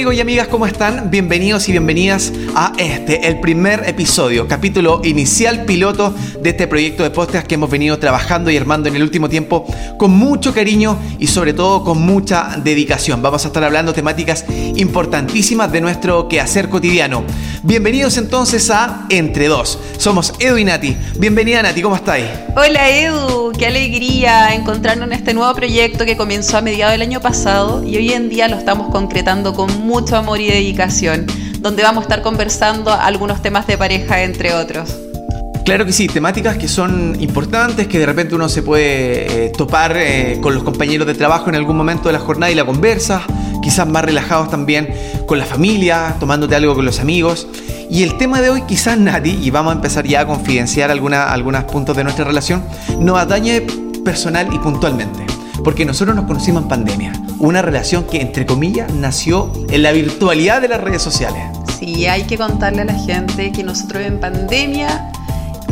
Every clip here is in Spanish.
amigos y amigas, ¿cómo están? Bienvenidos y bienvenidas a este, el primer episodio, capítulo inicial piloto de este proyecto de podcast que hemos venido trabajando y armando en el último tiempo con mucho cariño y sobre todo con mucha dedicación. Vamos a estar hablando temáticas importantísimas de nuestro quehacer cotidiano. Bienvenidos entonces a Entre Dos. Somos Edu y Nati. Bienvenida Nati, ¿cómo estáis? Hola Edu, qué alegría encontrarnos en este nuevo proyecto que comenzó a mediados del año pasado y hoy en día lo estamos concretando con mucho amor y dedicación, donde vamos a estar conversando algunos temas de pareja entre otros. Claro que sí, temáticas que son importantes, que de repente uno se puede eh, topar eh, con los compañeros de trabajo en algún momento de la jornada y la conversa, quizás más relajados también con la familia, tomándote algo con los amigos. Y el tema de hoy quizás nadie, y vamos a empezar ya a confidenciar algunos puntos de nuestra relación, nos atañe personal y puntualmente. Porque nosotros nos conocimos en pandemia, una relación que entre comillas nació en la virtualidad de las redes sociales. Sí, hay que contarle a la gente que nosotros en pandemia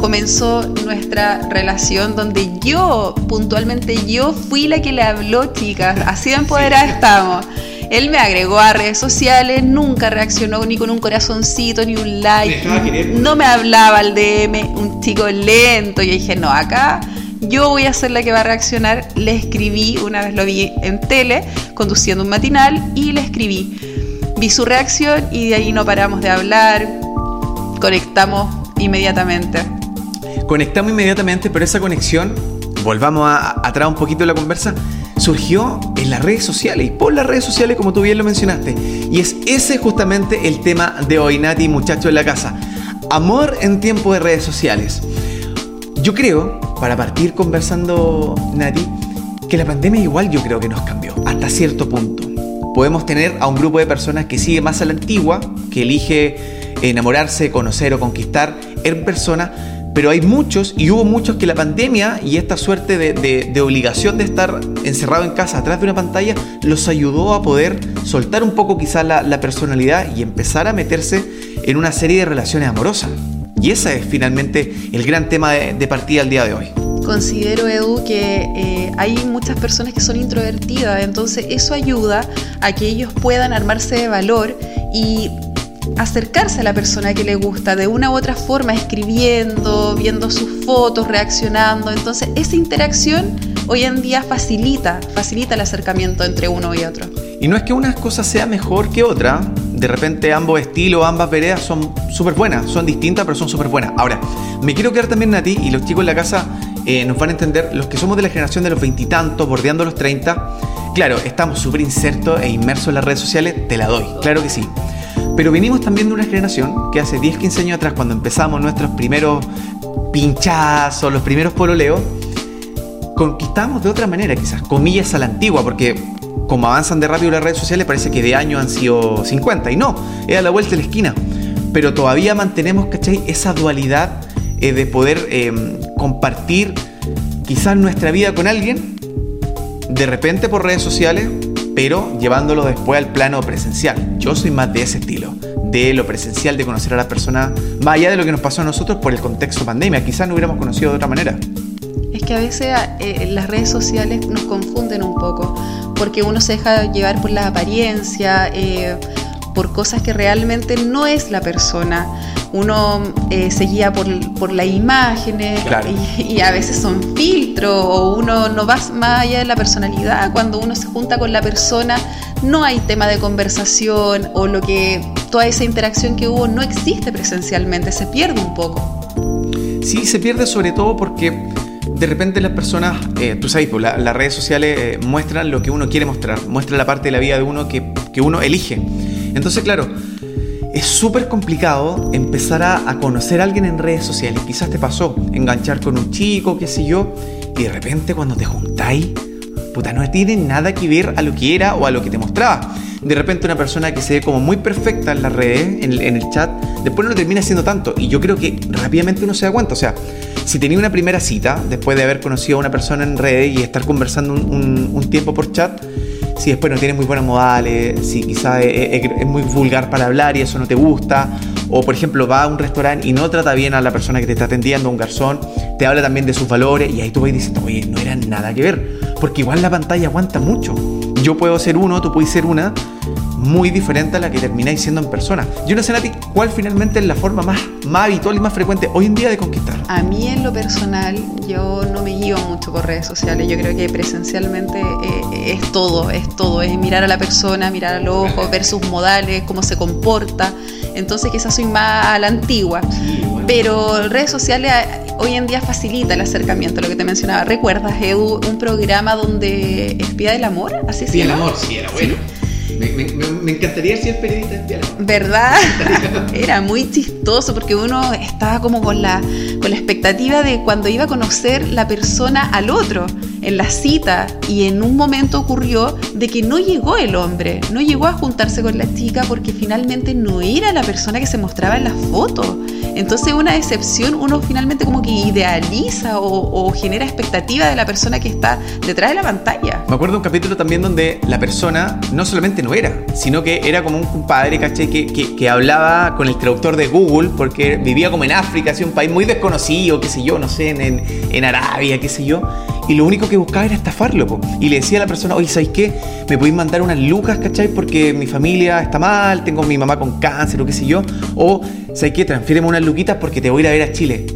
comenzó nuestra relación donde yo, puntualmente yo, fui la que le habló, chicas. Así de empoderada estamos. Él me agregó a redes sociales, nunca reaccionó ni con un corazoncito, ni un like. No me hablaba al DM, un chico lento. Yo dije, no, acá yo voy a ser la que va a reaccionar. Le escribí, una vez lo vi en tele, conduciendo un matinal, y le escribí. Vi su reacción y de ahí no paramos de hablar, conectamos inmediatamente. Conectamos inmediatamente, pero esa conexión, volvamos a, atrás un poquito de la conversa, surgió en las redes sociales y por las redes sociales, como tú bien lo mencionaste. Y es ese justamente el tema de hoy, Nati, muchachos en la casa. Amor en tiempo de redes sociales. Yo creo, para partir conversando, Nati, que la pandemia igual yo creo que nos cambió, hasta cierto punto. Podemos tener a un grupo de personas que sigue más a la antigua, que elige enamorarse, conocer o conquistar en persona, pero hay muchos y hubo muchos que la pandemia y esta suerte de, obligación de estar encerrado en casa atrás de una pantalla los ayudó a poder soltar un poco quizás la, personalidad y empezar a meterse en una serie de relaciones amorosas. Y ese es finalmente el gran tema de, partida al día de hoy. Considero, Edu, que eh, hay muchas personas que son introvertidas, entonces eso ayuda a que ellos puedan armarse de valor y acercarse a la persona que le gusta de una u otra forma, escribiendo, viendo sus fotos, reaccionando. Entonces, esa interacción hoy en día facilita, facilita el acercamiento entre uno y otro. Y no es que una cosa sea mejor que otra, de repente ambos estilos, ambas veredas son súper buenas, son distintas, pero son súper buenas. Ahora, me quiero quedar también a ti y los chicos en la casa eh, nos van a entender, los que somos de la generación de los veintitantos, bordeando los 30, claro, estamos súper insertos e inmersos en las redes sociales, te la doy, claro que sí. Pero venimos también de una generación que hace 10, 15 años atrás, cuando empezamos nuestros primeros pinchazos, los primeros pololeos, conquistamos de otra manera, quizás, comillas a la antigua, porque como avanzan de rápido las redes sociales, parece que de año han sido 50, y no, es a la vuelta de la esquina. Pero todavía mantenemos, ¿cachai? Esa dualidad eh, de poder em, compartir quizás nuestra vida con alguien, de repente por redes sociales, pero llevándolo después al plano presencial. Yo soy más de ese estilo, de lo presencial, de conocer a la persona, más allá de lo que nos pasó a nosotros por el contexto pandemia. Quizás no hubiéramos conocido de otra manera. Es que a veces eh, las redes sociales nos confunden un poco, porque uno se deja llevar por la apariencia, eh, por cosas que realmente no es la persona uno eh, se guía por, por las imágenes y, a veces son filtros o uno no va más allá de la personalidad. Cuando uno se junta con la persona no hay tema de conversación o lo que toda esa interacción que hubo no existe presencialmente, se pierde un poco. Sí, se pierde sobre todo porque de repente las personas, eh, tú sabes, pues, las redes sociales eh, muestran lo que uno quiere mostrar, muestran la parte de la vida de uno que, que uno elige. Entonces, claro, es súper complicado empezar a, conocer a alguien en redes sociales. Quizás te pasó enganchar con un chico, qué sé yo, y de repente cuando te juntáis, no tiene nada que ver a lo que era o a lo que te mostraba. De repente una persona que se ve como muy perfecta en las redes, en, el chat, después no lo termina siendo tanto. Y yo creo que rápidamente uno se da cuenta. O sea, si tenía una primera cita, después de haber conocido a una persona en redes y estar conversando un tiempo por chat, si después no tiene muy buenos modales, si quizás es, muy vulgar para hablar y eso no te gusta, o por ejemplo va a un restaurante y no trata bien a la persona que te está atendiendo, un garzón, te habla también de sus valores y ahí tú vas diciendo, oye, no era nada que ver, porque igual la pantalla aguanta mucho. Yo puedo ser uno, tú puedes ser una, muy diferente a la que termináis siendo en persona. Yo no sé, Nati, cuál finalmente es la forma más, más habitual y más frecuente hoy en día de conquistar. A mí en lo personal, yo no me guío mucho por redes sociales. Yo creo que presencialmente eh, es todo, es todo. Es mirar a la persona, mirar al ojo, ver sus modales, cómo se comporta. Entonces quizás soy más a la antigua. Pero redes sociales hoy en día facilita el acercamiento, lo que te mencionaba. ¿Recuerdas, Edu, un programa donde espía del amor? Así Espía del amor, sí, era bueno. Me, encantaría ser periodista de ¿Verdad? Era muy chistoso porque uno estaba como con la, con la expectativa de cuando iba a conocer la persona al otro en la cita y en un momento ocurrió de que no llegó el hombre, no llegó a juntarse con la chica porque finalmente no era la persona que se mostraba en la foto. Entonces una decepción uno finalmente como que idealiza o, genera expectativa de la persona que está detrás de la pantalla. Me acuerdo un capítulo también donde la persona no solamente no era, sino que era como un compadre, caché, que, que, hablaba con el traductor de Google porque vivía como en África, así un país muy desconocido, qué sé yo, no sé, en, en Arabia, qué sé yo y lo único que buscaba era estafarlo. Y le decía a la persona, oye, ¿sabes qué? ¿Me podéis mandar unas lucas, cachai? Porque mi familia está mal, tengo mi mamá con cáncer o qué sé yo. O, ¿sabes qué? Transfíreme unas luquitas porque te voy a ir a ver a Chile.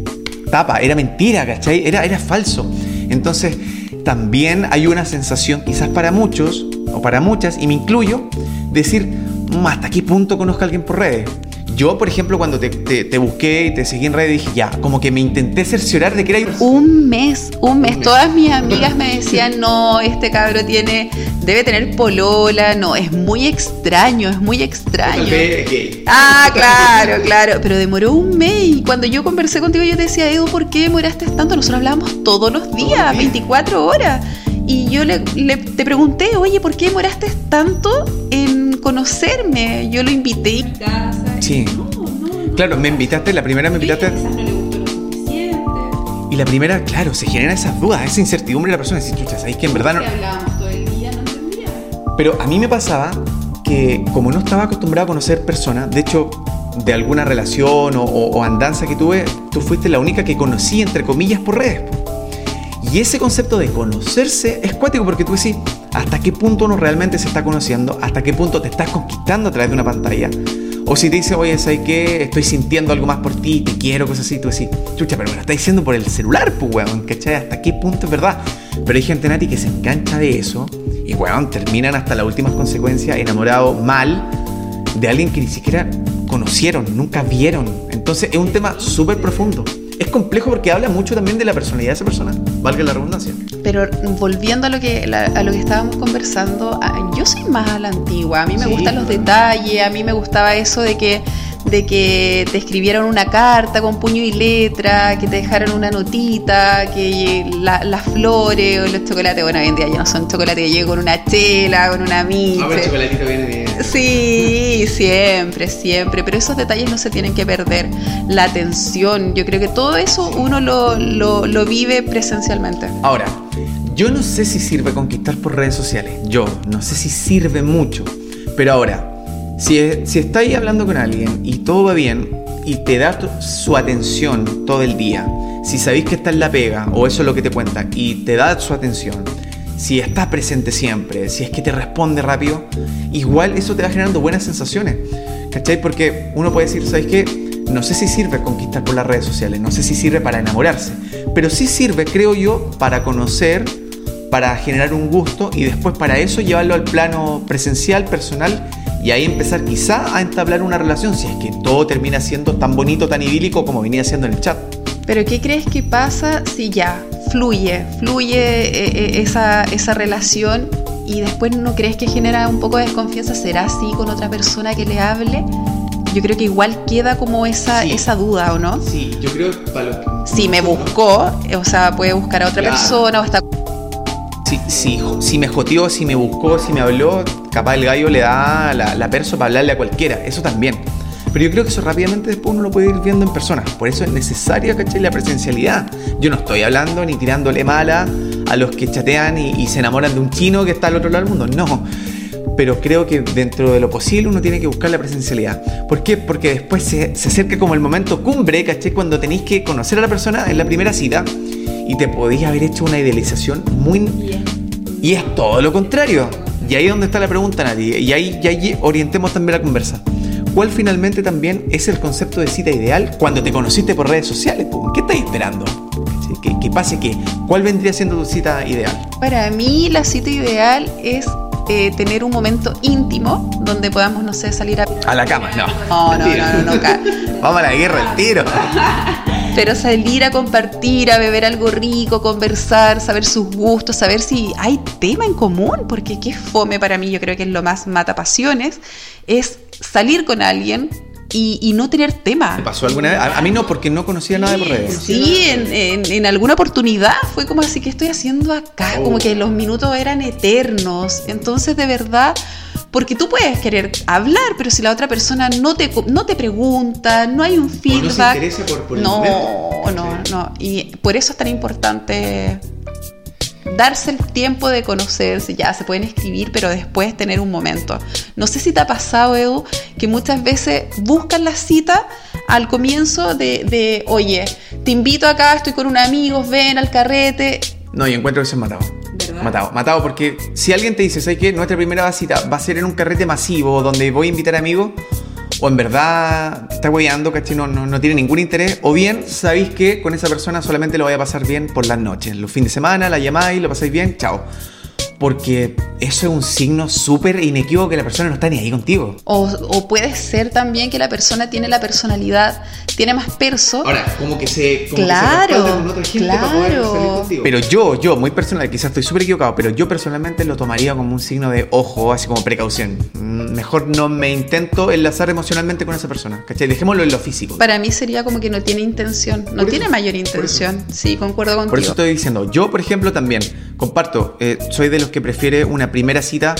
Tapa, era mentira, cachai? Era, era falso. Entonces, también hay una sensación, quizás para muchos, o para muchas, y me incluyo, decir, mm, ¿hasta qué punto conozco a alguien por redes? Yo, por ejemplo, cuando te, te, busqué y te seguí en redes, dije, ya, como que me intenté cerciorar de que era... Un mes, un mes. Todas mis amigas me decían, no, este cabro tiene, debe tener polola, no, es muy extraño, es muy extraño. Ah, claro, claro. Pero demoró un mes y cuando yo conversé contigo yo te decía, Edu, ¿por qué demoraste tanto? Nosotros hablábamos todos los días, 24 horas. Y yo le, te pregunté, oye, ¿por qué demoraste tanto en conocerme? Yo lo invité a casa Sí. Claro, me invitaste, la primera me invitaste. Y la primera, claro, se generan esas dudas, esa incertidumbre de la persona. Decir, chucha, ¿sabéis que en verdad no. todo el día, no entendía. Pero a mí me pasaba que, como no estaba acostumbrado a conocer personas, de hecho, de alguna relación o, andanza que tuve, tú fuiste la única que conocí, entre comillas, por redes. Y ese concepto de conocerse es cuático porque tú decís, ¿hasta qué punto uno realmente se está conociendo? ¿Hasta qué punto te estás conquistando a través de una pantalla? O si te dice, oye, ¿sabes qué? Estoy sintiendo algo más por ti, te quiero, cosas así, tú decís, chucha, pero me lo está diciendo por el celular, pues, weón, ¿cachai? ¿Hasta qué punto es verdad? Pero hay gente, Nati, que se engancha de eso y, weón, terminan hasta las últimas consecuencias enamorados mal de alguien que ni siquiera conocieron, nunca vieron. Entonces es un tema súper profundo es complejo porque habla mucho también de la personalidad de esa persona, valga la redundancia. Pero volviendo a lo que, a lo que estábamos conversando, yo soy más a la antigua, a mí me gustan los detalles, a mí me gustaba eso de que de que te escribieron una carta con puño y letra, que te dejaron una notita, que las flores o los chocolates, bueno, hoy en día ya no son chocolates, yo llego con una chela, con una miche. Ah, el chocolatito viene bien. Sí, siempre, siempre, pero esos detalles no se tienen que perder. La atención, yo creo que todo eso uno lo, lo vive presencialmente. Ahora, yo no sé si sirve conquistar por redes sociales, yo no sé si sirve mucho, pero ahora, si, si estáis hablando con alguien y todo va bien y te da su atención todo el día, si sabéis que está en la pega o eso es lo que te cuenta y te da su atención, si está presente siempre, si es que te responde rápido, igual eso te va generando buenas sensaciones. ¿Cachai? Porque uno puede decir, ¿sabes qué? No sé si sirve conquistar por las redes sociales, no sé si sirve para enamorarse, pero sí sirve, creo yo, para conocer, para generar un gusto y después para eso llevarlo al plano presencial, personal y ahí empezar quizá a entablar una relación si es que todo termina siendo tan bonito, tan idílico como venía siendo en el chat. Pero ¿qué crees que pasa si ya fluye, fluye eh, eh, esa, esa relación y después no crees que genera un poco de desconfianza? ¿Será así con otra persona que le hable? Yo creo que igual queda como esa, esa duda, ¿o no? Sí, yo creo que para lo Si me buscó, o sea, puede buscar a otra persona o está si, si, me joteó, si me buscó, si me habló, capaz el gallo le da la, la perso para hablarle a cualquiera, eso también. Pero yo creo que eso rápidamente después uno lo puede ir viendo en persona. Por eso es necesaria, ¿cachai? La presencialidad. Yo no estoy hablando ni tirándole mala a los que chatean y, se enamoran de un chino que está al otro lado del mundo. No. Pero creo que dentro de lo posible uno tiene que buscar la presencialidad. ¿Por qué? Porque después se, se acerca como el momento cumbre, ¿cachai? Cuando tenéis que conocer a la persona en la primera cita y te podías haber hecho una idealización muy... Y es todo lo contrario. y ahí es donde está la pregunta, Nati, y ahí, y ahí orientemos también la conversa. ¿Cuál finalmente también es el concepto de cita ideal cuando te conociste por redes sociales? ¿Qué estás esperando? ¿Qué, pase qué? ¿Cuál vendría siendo tu cita ideal? Para mí la cita ideal es eh, tener un momento íntimo donde podamos, no sé, salir a... A la cama, no. No, no, no, no, no, Vamos a la guerra, el tiro. Pero salir a compartir, a beber algo rico, conversar, saber sus gustos, saber si hay tema en común, porque qué fome para mí, yo creo que es lo más mata pasiones, es salir con alguien y, no tener tema. ¿Te pasó alguna vez? A, mí no, porque no conocía nada por redes. Sí, en, alguna oportunidad fue como así que estoy haciendo acá, como que los minutos eran eternos. Entonces, de verdad, porque tú puedes querer hablar, pero si la otra persona no te, no te pregunta, no hay un feedback. no se por, el No, no, no. Y por eso es tan importante darse el tiempo de conocerse, ya se pueden escribir, pero después tener un momento. No sé si te ha pasado, Edu, que muchas veces buscan la cita al comienzo de, oye, te invito acá, estoy con un amigo, ven al carrete. No, y encuentro que se han matado. Matado, matado, porque si alguien te dice, ¿sabes qué? Nuestra primera cita va a ser en un carrete masivo donde voy a invitar amigos, o en verdad está hueando, ¿cachai? No, no, tiene ningún interés, o bien sabéis que con esa persona solamente lo voy a pasar bien por las noches, los fines de semana, la llamáis, lo pasáis bien, chao porque eso es un signo súper inequívoco que la persona no está ni ahí contigo. O, puede ser también que la persona tiene la personalidad, tiene más perso. Ahora, como que se, claro, con otra gente claro. para poder salir contigo. Pero yo, yo, muy personal, quizás estoy súper equivocado, pero yo personalmente lo tomaría como un signo de ojo, así como precaución. Mm, mejor no me intento enlazar emocionalmente con esa persona, ¿cachai? Dejémoslo en lo físico. Para mí sería como que no tiene intención, no tiene mayor intención. Sí, concuerdo contigo. Por eso estoy diciendo, yo, por ejemplo, también comparto, eh, soy de los que prefiere una primera cita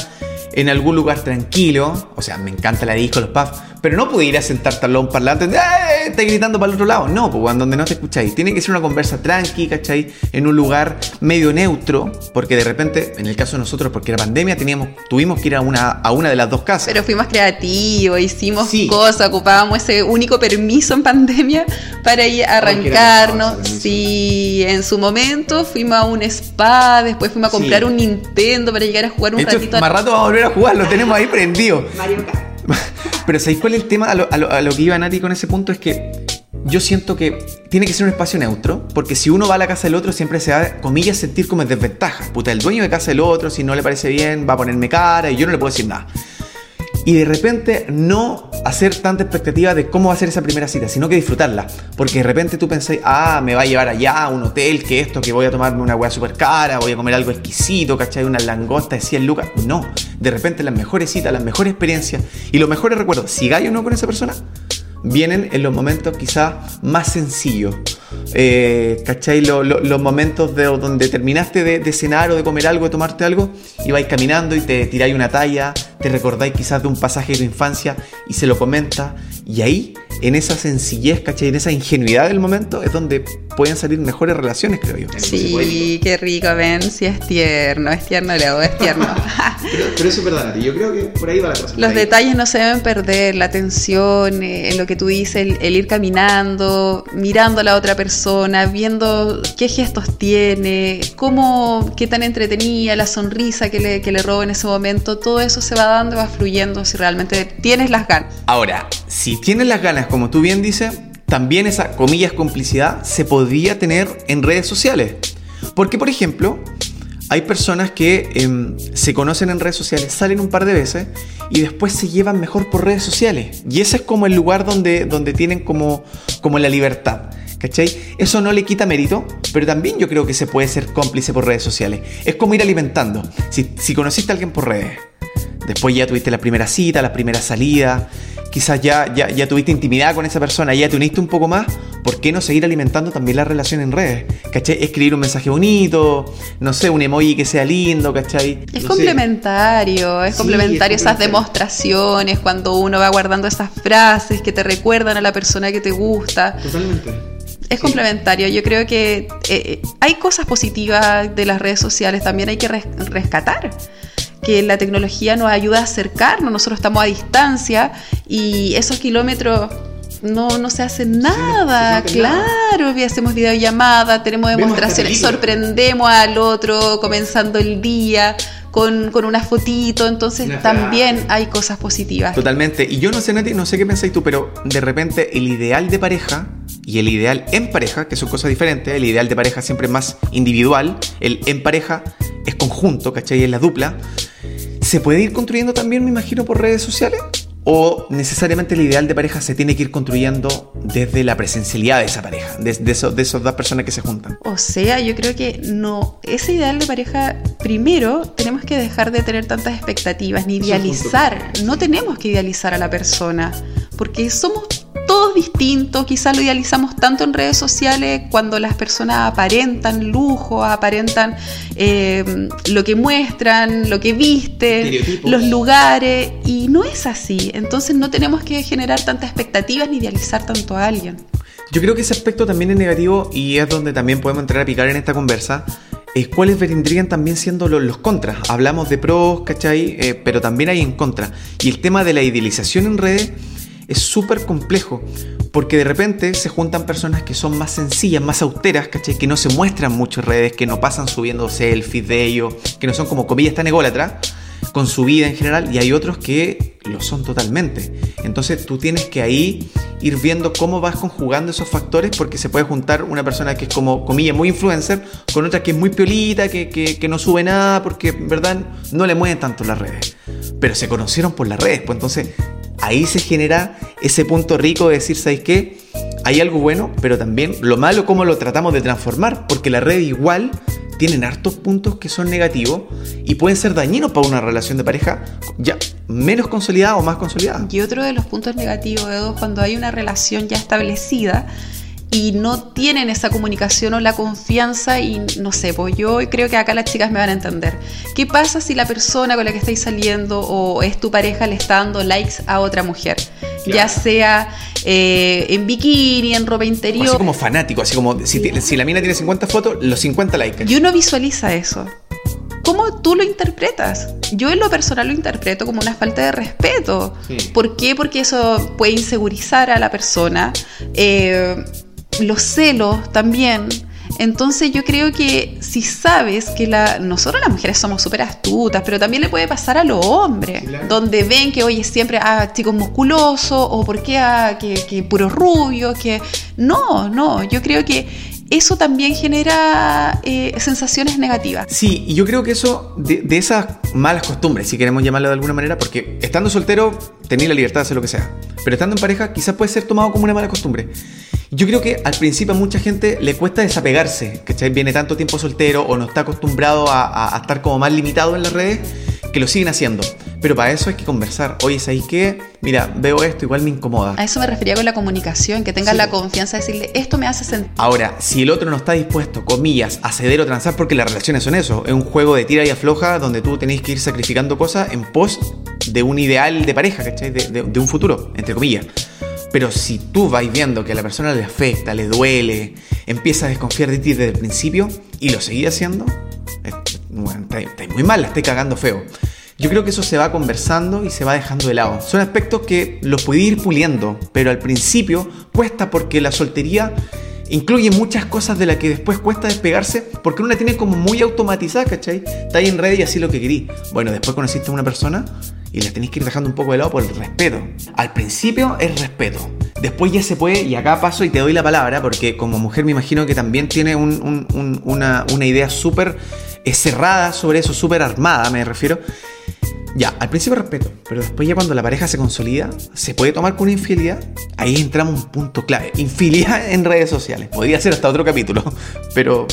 en algún lugar tranquilo. O sea, me encanta la disco, los pubs. Pero no pude ir a sentarte al lado un parlante ¡Eh! Está gritando para el otro lado. No, pues donde no te escucháis. Tiene que ser una conversa tranqui, ¿cachai? En un lugar medio neutro. Porque de repente, en el caso de nosotros, porque era pandemia, teníamos, tuvimos que ir a una, a una de las dos casas. Pero fuimos creativos, hicimos cosas, ocupábamos ese único permiso en pandemia para ir a arrancarnos. Sí, en su momento fuimos a un spa, después fuimos a comprar un Nintendo para llegar a jugar un ratito. Más rato vamos a volver a jugar, lo tenemos ahí prendido. Mario Pero ¿sabéis cuál es el tema? A lo, a, lo, que iba Nati con ese punto es que yo siento que tiene que ser un espacio neutro, porque si uno va a la casa del otro siempre se va, comillas, sentir como en desventaja. Puta, el dueño de casa del otro, si no le parece bien, va a ponerme cara y yo no le puedo decir nada y de repente no hacer tanta expectativa de cómo va a ser esa primera cita, sino que disfrutarla. Porque de repente tú pensás, ah, me va a llevar allá a un hotel, que esto, que voy a tomarme una hueá súper cara, voy a comer algo exquisito, ¿cachai? Una langosta de 100 lucas. No, de repente las mejores citas, las mejores experiencias y los mejores recuerdos, si gallo no con esa persona, vienen en los momentos quizás más sencillos. Eh, ¿Cachai? los momentos de, donde terminaste de, cenar o de comer algo, de tomarte algo, y vais caminando y te tiráis una talla, te recordáis quizás de un pasaje de tu infancia y se lo comenta, y ahí en esa sencillez, ¿cachai? En esa ingenuidad del momento es donde pueden salir mejores relaciones, creo yo. Sí, qué rico, ven, si es tierno, es tierno, Leo, es tierno. pero, eso es verdad, yo creo que por ahí va la cosa. Los detalles no se deben perder, la atención, eh, en lo que tú dices, el, ir caminando, mirando a la otra persona, viendo qué gestos tiene, cómo, qué tan entretenida, la sonrisa que le, que le roba en ese momento, todo eso se va dando, va fluyendo si realmente tienes las ganas. Ahora, si tienes las ganas, como tú bien dices, también esa, comillas, complicidad se podría tener en redes sociales. Porque, por ejemplo, hay personas que em, se conocen en redes sociales, salen un par de veces y después se llevan mejor por redes sociales. Y ese es como el lugar donde, donde tienen como, como la libertad. ¿Cachai? Eso no le quita mérito, pero también yo creo que se puede ser cómplice por redes sociales. Es como ir alimentando. Si, si conociste a alguien por redes, después ya tuviste la primera cita, la primera salida, quizás ya, ya, ya, tuviste intimidad con esa persona, ya te uniste un poco más, ¿por qué no seguir alimentando también la relación en redes? ¿Cachai? Escribir un mensaje bonito, no sé, un emoji que sea lindo, ¿cachai? Es complementario, es complementario esas demostraciones, cuando uno va guardando esas frases que te recuerdan a la persona que te gusta. Totalmente. Es complementario. Yo creo que eh, eh, hay cosas positivas de las redes sociales, también hay que rescatar que la tecnología nos ayuda a acercarnos, nosotros estamos a distancia y esos kilómetros no, no se hace nada, claro, hacemos videollamada, tenemos demostraciones, sorprendemos al otro comenzando el día, con, con una fotito, entonces también hay cosas positivas. Totalmente. Y yo no sé, Nati, no sé qué pensáis tú, pero de repente el ideal de pareja y el ideal en pareja, que son cosas diferentes, el ideal de pareja siempre es más individual, el en pareja es conjunto, ¿cachai? Es la dupla. ¿Se puede ir construyendo también, me imagino, por redes sociales? ¿O necesariamente el ideal de pareja se tiene que ir construyendo desde la presencialidad de esa pareja, de, de, esos, de esas dos personas que se juntan? O sea, yo creo que no, ese ideal de pareja, primero tenemos que dejar de tener tantas expectativas, ni idealizar. No tenemos que idealizar a la persona, porque somos todos distintos, quizás lo idealizamos tanto en redes sociales cuando las personas aparentan lujo, aparentan eh, lo que muestran, lo que visten, los lugares, y no es así. Entonces no tenemos que generar tantas expectativas ni idealizar tanto a alguien. Yo creo que ese aspecto también es negativo y es donde también podemos entrar a picar en esta conversa. Es cuáles vendrían también siendo los, los contras. Hablamos de pros, ¿cachai? Eh, pero también hay en contra. Y el tema de la idealización en redes es súper complejo. Porque de repente se juntan personas que son más sencillas, más austeras, ¿cachai? Que no se muestran mucho en redes, que no pasan subiendo selfies de ellos, que no son como comillas tan ególatras con su vida en general y hay otros que lo son totalmente. Entonces tú tienes que ahí ir viendo cómo vas conjugando esos factores porque se puede juntar una persona que es como, comillas, muy influencer con otra que es muy piolita, que, que, no sube nada porque en verdad no le mueven tanto las redes. Pero se conocieron por las redes, pues entonces ahí se genera ese punto rico de decir, ¿sabes qué? Hay algo bueno, pero también lo malo cómo lo tratamos de transformar, porque la red igual tienen hartos puntos que son negativos y pueden ser dañinos para una relación de pareja ya menos consolidada o más consolidada. Y otro de los puntos negativos, Edo, cuando hay una relación ya establecida y no tienen esa comunicación o la confianza y no sé, pues yo creo que acá las chicas me van a entender. ¿Qué pasa si la persona con la que estáis saliendo o es tu pareja le está dando likes a otra mujer? Claro. Ya sea eh, en bikini, en ropa interior. así como fanático, así como si, la mina tiene 50 fotos, los 50 likes. Y uno visualiza eso. ¿Cómo tú lo interpretas? Yo en lo personal lo interpreto como una falta de respeto. Sí. ¿Por qué? Porque eso puede insegurizar a la persona. Eh, los celos también. Entonces yo creo que si sabes que la, nosotros las mujeres somos súper astutas, pero también le puede pasar a los hombres, Claro. donde ven que oye siempre ah, chicos musculosos o por qué ah, que, que puros rubios, que no, no, yo creo que eso también genera eh, sensaciones negativas. Sí, y yo creo que eso, de, esas malas costumbres, si queremos llamarlo de alguna manera, porque estando soltero tenéis la libertad de hacer lo que sea, pero estando en pareja quizás puede ser tomado como una mala costumbre. Yo creo que al principio a mucha gente le cuesta desapegarse, ¿cachai? Viene tanto tiempo soltero o no está acostumbrado a, a- a estar como más limitado en las redes que lo siguen haciendo. Pero para eso hay que conversar. Oye, ¿sabéis qué? Mira, veo esto, igual me incomoda. A eso me refería con la comunicación, que tengas Sí. la confianza de decirle, esto me hace sentir. Ahora, si el otro no está dispuesto, comillas, a ceder o transar, porque las relaciones son eso, es un juego de tira y afloja donde tú tenés que ir sacrificando cosas en pos de un ideal de pareja, ¿cachai? De, de- de un futuro, entre comillas. Pero si tú vais viendo que a la persona le afecta, le duele, empieza a desconfiar de ti desde el principio y lo seguís haciendo, bueno, estáis muy mal, la estáis cagando feo. Yo creo que eso se va conversando y se va dejando de lado. Son aspectos que los puede ir puliendo, pero al principio cuesta porque la soltería incluye muchas cosas de las que después cuesta despegarse porque uno la tiene como muy automatizada, ¿cachai? Está ahí en red y así lo que querís. Bueno, después conociste a una persona y la tenés que ir dejando un poco de lado por el respeto. Al principio es respeto. Después ya se puede, y acá paso y te doy la palabra, porque como mujer me imagino que también tiene un- un- un- una, una idea súper eh, cerrada sobre eso, súper armada, me refiero. Ya, al principio respeto, pero después ya cuando la pareja se consolida, se puede tomar con una infidelidad. Ahí entramos a un punto clave. Infidelidad en redes sociales. Podría ser hasta otro capítulo, pero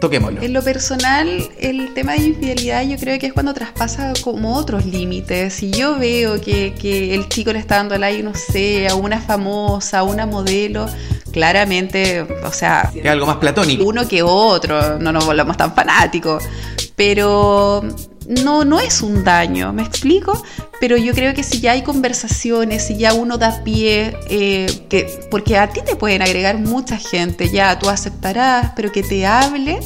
toquémoslo. En lo personal, el tema de infidelidad yo creo que es cuando traspasa como otros límites. Si yo veo que, que el chico le está dando like, no sé, a una famosa, a una modelo, claramente, o sea, Es algo más platónico. uno que otro, no nos volvamos tan fanáticos, pero no, no es un daño, ¿me explico? Pero yo creo que si ya hay conversaciones, si ya uno da pie, eh, que, porque a ti te pueden agregar mucha gente, ya tú aceptarás, pero que te hable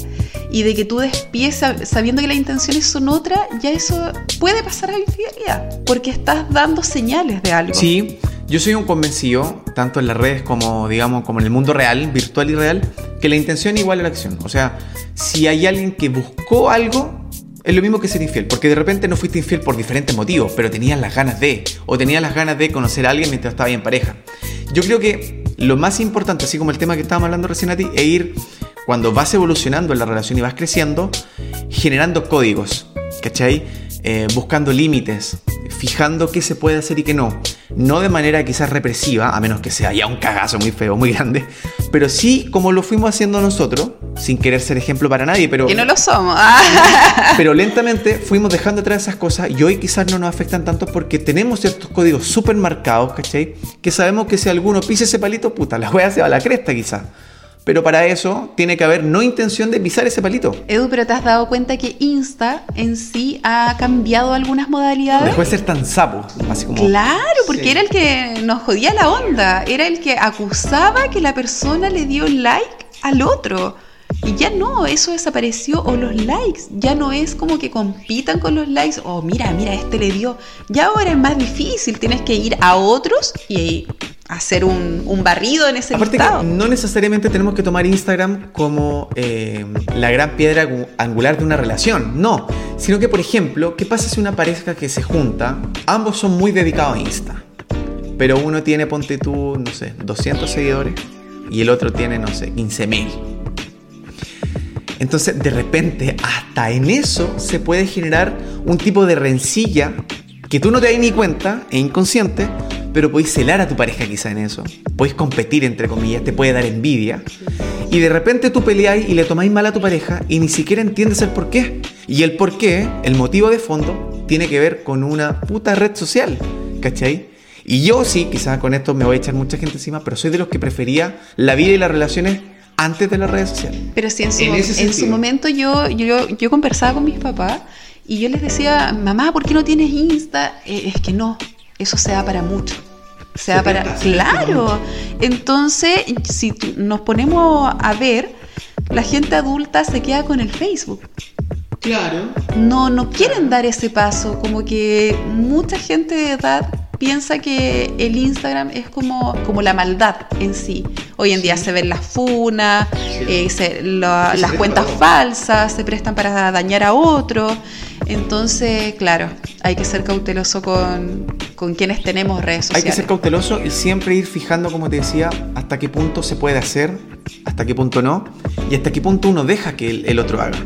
y de que tú des pie sab- sabiendo que las intenciones son otras, ya eso puede pasar a infidelidad, porque estás dando señales de algo. Sí, yo soy un convencido, tanto en las redes como, digamos, como en el mundo real, virtual y real, que la intención igual a la acción. O sea, si hay alguien que buscó algo, Es lo mismo que ser infiel, porque de repente no fuiste infiel por diferentes motivos, pero tenías las ganas de, o tenías las ganas de conocer a alguien mientras estaba en pareja. Yo creo que lo más importante, así como el tema que estábamos hablando recién a ti, es ir, cuando vas evolucionando en la relación y vas creciendo, generando códigos, ¿cachai? Eh, buscando límites, fijando qué se puede hacer y qué no. No de manera quizás represiva, a menos que sea ya un cagazo muy feo, muy grande, pero sí como lo fuimos haciendo nosotros, sin querer ser ejemplo para nadie, pero... Que no lo somos. pero lentamente fuimos dejando atrás esas cosas y hoy quizás no nos afectan tanto porque tenemos ciertos códigos súper marcados, ¿cachai? Que sabemos que si alguno pisa ese palito, puta, la wea se va a la cresta quizás. Pero para eso tiene que haber no intención de pisar ese palito. Edu, pero ¿te has dado cuenta que Insta en sí ha cambiado algunas modalidades? Dejó de ser tan sapo, así como... Claro, porque era el que nos jodía la onda. Era el que acusaba que la persona le dio like al otro. Y ya no, eso desapareció. O los likes, ya no es como que compitan con los likes. O mira, mira, este le dio. Ya ahora es más difícil, tienes que ir a otros y hacer un, barrido en ese Aparte que no necesariamente tenemos que tomar Instagram como eh, la gran piedra angular de una relación, no, sino que por ejemplo, ¿qué pasa si una pareja que se junta, ambos son muy dedicados a Insta, pero uno tiene, ponte tú, no sé, 200 seguidores y el otro tiene, no sé, 15 mil? Entonces, de repente, hasta en eso se puede generar un tipo de rencilla que tú no te das ni cuenta, e inconsciente, pero podéis celar a tu pareja quizá en eso. Podéis competir, entre comillas, te puede dar envidia. Y de repente tú peleáis y le tomáis mal a tu pareja y ni siquiera entiendes el por qué. Y el por qué, el motivo de fondo, tiene que ver con una puta red social, ¿cachai? Y yo sí, quizás con esto me voy a echar mucha gente encima, pero soy de los que prefería la vida y las relaciones antes de las redes sociales. Pero sí, en su, en su momento yo, yo, yo conversaba con mis papás y yo les decía, mamá, ¿por qué no tienes Insta? Eh, es que no, eso se da para mucho. Se da para... Claro. Entonces, si nos ponemos a ver, la gente adulta se queda con el Facebook. Claro. No, no quieren dar ese paso. Como que mucha gente de edad piensa que el Instagram es como, como la maldad en sí. Hoy en día se ven las funas, eh, las cuentas falsas, se prestan para dañar a otro. Entonces, claro, hay que ser cauteloso con, con quienes tenemos redes sociales. Hay que ser cauteloso y siempre ir fijando, como te decía, hasta qué punto se puede hacer, hasta qué punto no, y hasta qué punto uno deja que el otro haga.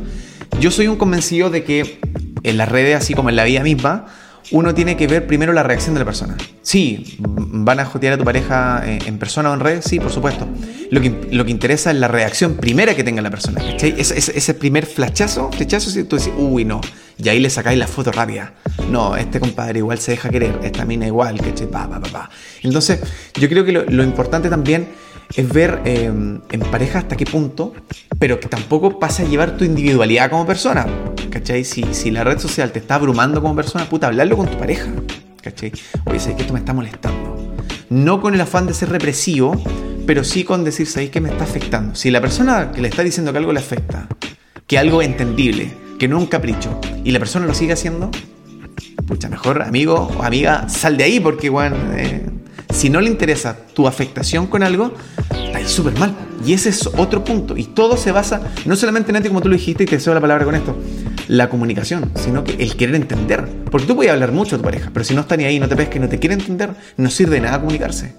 Yo soy un convencido de que en las redes, así como en la vida misma, uno tiene que ver primero la reacción de la persona. Sí, van a jotear a tu pareja eh, en persona o en red, sí, por supuesto. Lo que, lo que interesa es la reacción primera que tenga la persona, ¿cachai? Ese, ese, primer flachazo, flechazo, si tú dices, uy, no, y ahí le sacáis la foto rápida. No, este compadre igual se deja querer, esta mina igual, ¿cachai? Pa, pa, pa, pa. Entonces, yo creo que lo, lo importante también es ver em, en pareja hasta qué punto, pero que tampoco pasa a llevar tu individualidad como persona. ¿Cachai? Si, si la red social te está abrumando como persona, puta, hablarlo con tu pareja. ¿Cachai? Oye, sé que esto me está molestando? No con el afán de ser represivo, pero sí con decir, ¿sabéis que me está afectando? Si la persona que le está diciendo que algo le afecta, que algo entendible, que no es un capricho, y la persona lo sigue haciendo, pucha, mejor amigo o amiga, sal de ahí porque, bueno, si no le interesa tu afectación con algo, está súper mal. Y ese es otro punto. Y todo se basa, no solamente en ti, como tú lo dijiste, y te deseo la palabra con esto, la comunicación, sino que el querer entender. Porque tú puedes hablar mucho a tu pareja, pero si no está ni ahí, no te ves que no te quiere entender, no sirve de nada comunicarse.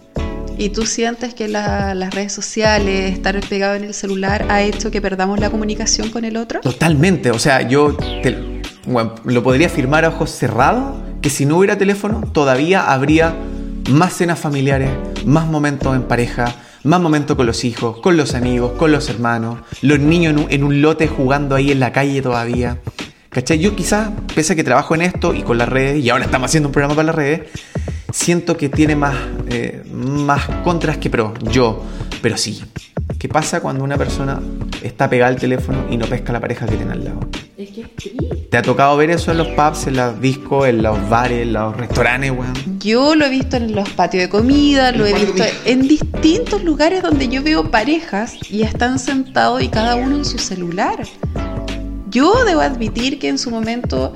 ¿Y tú sientes que las redes sociales, estar pegado en el celular, ha hecho que perdamos la comunicación con el otro? Totalmente. O sea, yo lo podría afirmar a ojos cerrados que si no hubiera teléfono, todavía habría más cenas familiares, más momentos en pareja, más momentos con los hijos, con los amigos, con los hermanos, los niños en un, lote jugando ahí en la calle todavía. ¿Cachai? Yo quizás, pese a que trabajo en esto y con las redes, y ahora estamos haciendo un programa para las redes, siento que tiene más, eh, más contras que pros, yo. Pero sí, ¿qué pasa cuando una persona está pegada al teléfono y no pesca la pareja que tiene al lado? Es que es triste. ¿Te ha tocado ver eso en los pubs, en los discos, en los bares, en los restaurantes, weón? Yo lo he visto en los patios de comida, lo he visto en distintos lugares donde yo veo parejas y están sentados y cada uno en su celular. Yo debo admitir que en su momento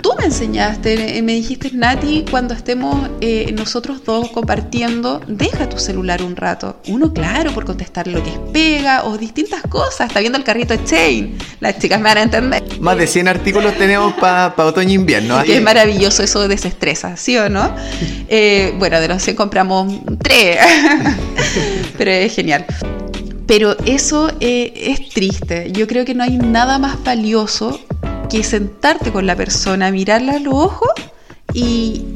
tú me enseñaste, eh, me dijiste, Nati, cuando estemos eh, nosotros dos compartiendo, deja tu celular un rato. Uno, claro, por contestar lo que es pega o distintas cosas. Está viendo el carrito de Chain. Las chicas me van a entender. Más de 100 artículos tenemos para otoño e invierno. Que es maravilloso, eso desestresa, ¿sí o no? Eh, bueno, de los 100 compramos 3. Pero es genial. Pero eso es triste. Yo creo que no hay nada más valioso que sentarte con la persona, mirarla a los ojos y,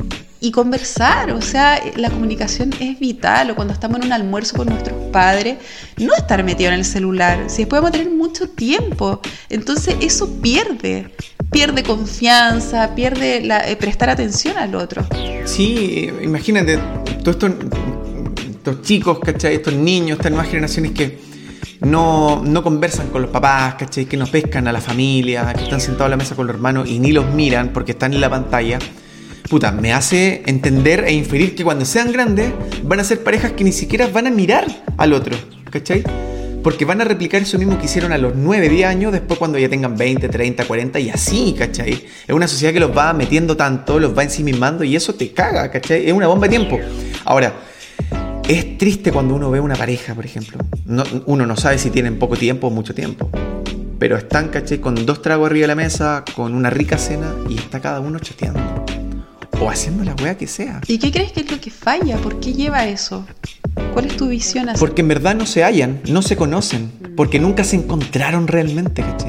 conversar. O sea, la comunicación es vital. O cuando estamos en un almuerzo con nuestros padres, no estar metido en el celular. Si después vamos a tener mucho tiempo, entonces eso pierde. Pierde confianza, pierde la, eh, prestar atención al otro. Sí, imagínate, todos estos, estos chicos, ¿cachai? Estos niños, estas nuevas generaciones que no, no conversan con los papás, ¿cachai? Que no pescan a la familia, que están sentados a la mesa con los hermanos y ni los miran porque están en la pantalla. Puta, me hace entender e inferir que cuando sean grandes van a ser parejas que ni siquiera van a mirar al otro, ¿cachai? Porque van a replicar eso mismo que hicieron a los 9, 10 años, después cuando ya tengan 20, 30, 40 y así, ¿cachai? Es una sociedad que los va metiendo tanto, los va ensimismando y eso te caga, ¿cachai? Es una bomba de tiempo. Ahora, es triste cuando uno ve una pareja, por ejemplo. uno no sabe si tienen poco tiempo o mucho tiempo. Pero están, caché, con dos tragos arriba de la mesa, con una rica cena y está cada uno chateando. O haciendo la wea que sea. ¿Y qué crees que es lo que falla? ¿Por qué lleva eso? ¿Cuál es tu visión así? Porque en verdad no se hallan, no se conocen. Porque nunca se encontraron realmente, caché.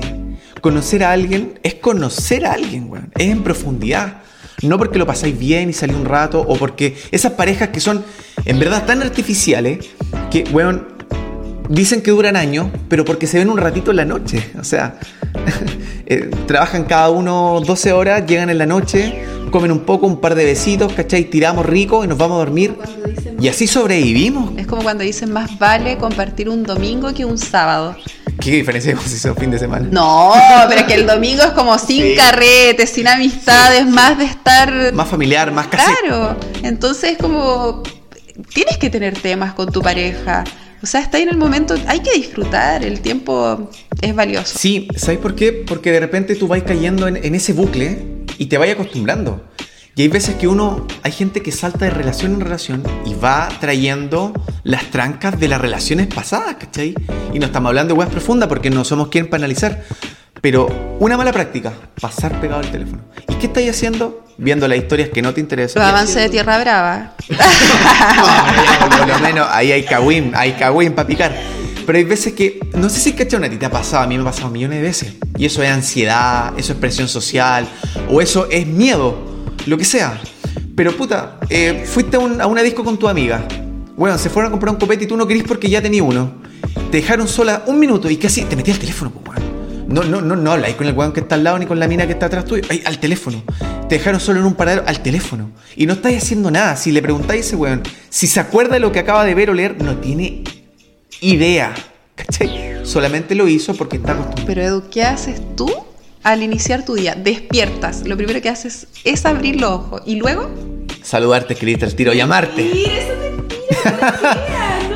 Conocer a alguien es conocer a alguien, weón. Es en profundidad. No porque lo pasáis bien y salí un rato, o porque esas parejas que son en verdad tan artificiales que, weón, dicen que duran años, pero porque se ven un ratito en la noche. O sea, eh, trabajan cada uno 12 horas, llegan en la noche, comen un poco, un par de besitos, ¿cachai? Tiramos rico y nos vamos a dormir. Y así sobrevivimos. Es como cuando dicen más vale compartir un domingo que un sábado. ¿Qué diferencia si son fin de semana? No, pero es que el domingo es como sin carretes, sin amistades, más de estar... Más familiar, más casero. Claro, entonces es como... Tienes que tener temas con tu pareja. O sea, está ahí en el momento, hay que disfrutar, el tiempo es valioso. Sí, ¿sabes por qué? Porque de repente tú vas cayendo en, en ese bucle y te vas acostumbrando. Y hay veces que uno, hay gente que salta de relación en relación y va trayendo las trancas de las relaciones pasadas, ¿cachai? Y no estamos hablando de weas profundas porque no somos quien para analizar. Pero una mala práctica, pasar pegado al teléfono. ¿Y qué estáis haciendo? Viendo las historias que no te interesan. Los avances de Tierra Brava. no, por lo menos ahí hay kawin, hay kawin para picar. Pero hay veces que, no sé si cachai una ti te ha pasado, a mí me ha pasado millones de veces. Y eso es ansiedad, eso es presión social, o eso es miedo lo que sea. Pero puta, eh, fuiste a, una disco con tu amiga. Bueno, se fueron a comprar un copete y tú no querís porque ya tenías uno. Te dejaron sola un minuto y casi te metí al teléfono, pues, No, no, no, no habláis con el weón que está al lado ni con la mina que está atrás tuyo. Ay, al teléfono. Te dejaron solo en un paradero al teléfono. Y no estáis haciendo nada. Si le preguntáis a ese weón si se acuerda de lo que acaba de ver o leer, no tiene idea. ¿Cachai? Solamente lo hizo porque está acostumbrado. Pero Edu, ¿qué haces tú al iniciar tu día, despiertas, lo primero que haces es abrir los ojos y luego... Saludarte, escribirte el tiro, llamarte. eso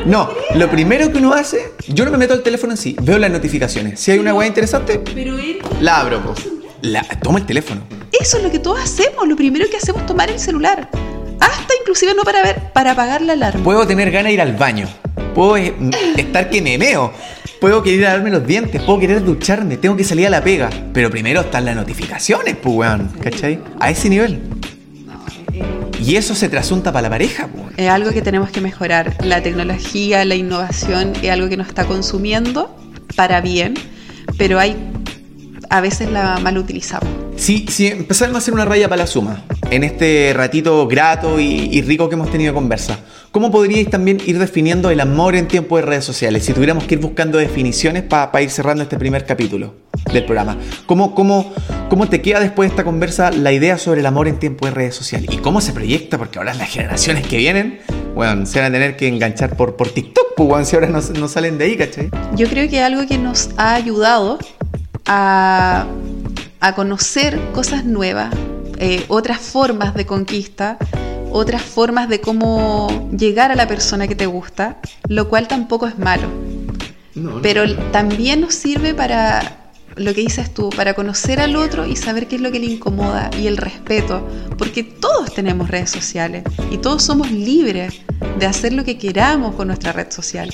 no, lo primero que uno hace, yo no me meto al teléfono en sí, veo las notificaciones. Si hay una weá interesante, la abro. La, toma el teléfono. Eso es lo que todos hacemos. Lo primero que hacemos es tomar el celular. Hasta inclusive no para ver, para apagar la alarma. Puedo tener ganas de ir al baño. Puedo estar que me meo. Puedo querer darme los dientes, puedo querer ducharme, tengo que salir a la pega. Pero primero están las notificaciones, pues, weón. ¿Cachai? A ese nivel. Y eso se trasunta para la pareja, pues. Es algo que tenemos que mejorar. La tecnología, la innovación es algo que nos está consumiendo para bien, pero hay a veces la mal utilizamos. Sí, sí, empezamos a hacer una raya para la suma en este ratito grato y, rico que hemos tenido conversa. ¿Cómo podríais también ir definiendo el amor en tiempo de redes sociales? Si tuviéramos que ir buscando definiciones para ir cerrando este primer capítulo del programa. ¿Cómo, cómo, ¿Cómo te queda después de esta conversa la idea sobre el amor en tiempo de redes sociales? ¿Y cómo se proyecta? Porque ahora las generaciones que vienen, bueno, se van a tener que enganchar por, por TikTok, pues, bueno, si ahora no, no salen de ahí, ¿cachai? Yo creo que algo que nos ha ayudado a, conocer cosas nuevas, eh, otras formas de conquista, otras formas de cómo llegar a la persona que te gusta, lo cual tampoco es malo. Pero también nos sirve para lo que dices tú, para conocer al otro y saber qué es lo que le incomoda y el respeto, porque todos tenemos redes sociales y todos somos libres de hacer lo que queramos con nuestra red social.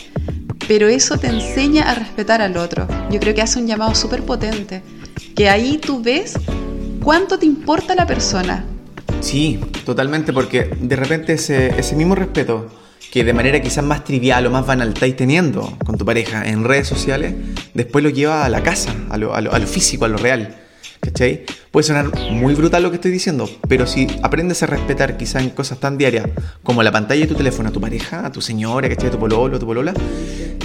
Pero eso te enseña a respetar al otro. Yo creo que hace un llamado súper potente, que ahí tú ves cuánto te importa la persona. Sí, totalmente, porque de repente ese, ese mismo respeto que de manera quizás más trivial o más banal estáis teniendo con tu pareja en redes sociales, después lo lleva a la casa, a lo, a lo, físico, a lo real. ¿Cachai? Puede sonar muy brutal lo que estoy diciendo, pero si aprendes a respetar quizás en cosas tan diarias como la pantalla de tu teléfono a tu pareja, a tu señora, ¿cachai? A tu pololo, a tu polola,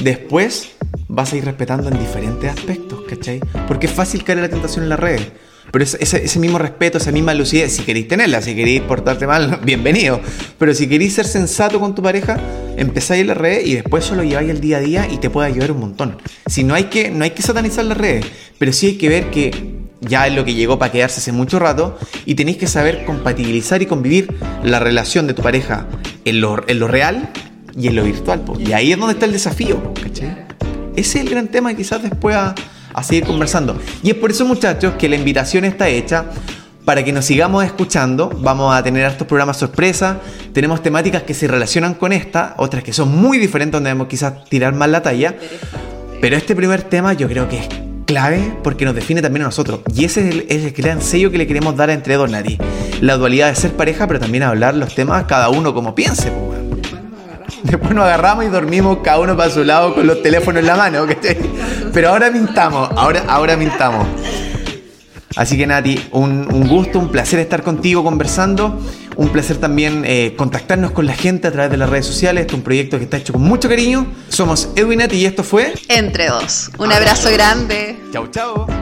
después vas a ir respetando en diferentes aspectos, ¿cachai? Porque es fácil caer en la tentación en las redes. Pero ese, mismo respeto, esa misma lucidez, si queréis tenerla, si queréis portarte mal, bienvenido. Pero si queréis ser sensato con tu pareja, empezáis las redes y después solo lleváis el día a día y te puede ayudar un montón. Si no hay que, no hay que satanizar las redes, pero sí hay que ver que ya es lo que llegó para quedarse hace mucho rato y tenéis que saber compatibilizar y convivir la relación de tu pareja en lo, en lo real y en lo virtual. Y ahí es donde está el desafío, ¿cachai? Ese es el gran tema y quizás después a a seguir conversando. Y es por eso, muchachos, que la invitación está hecha para que nos sigamos escuchando. Vamos a tener estos programas sorpresa. Tenemos temáticas que se relacionan con esta, otras que son muy diferentes, donde debemos quizás tirar más la talla. Pero este primer tema yo creo que es clave porque nos define también a nosotros. Y ese es el, gran sello que le queremos dar a Entre Dos La dualidad de ser pareja, pero también hablar los temas cada uno como piense. Después nos agarramos y dormimos cada uno para su lado con los teléfonos en la mano. Pero ahora mintamos, ahora, ahora mintamos. Así que Nati, un, gusto, un placer estar contigo conversando. Un placer también eh, contactarnos con la gente a través de las redes sociales. Este es un proyecto que está hecho con mucho cariño. Somos Edwin Nati y esto fue Entre Dos. Un abrazo grande. Chau, chau.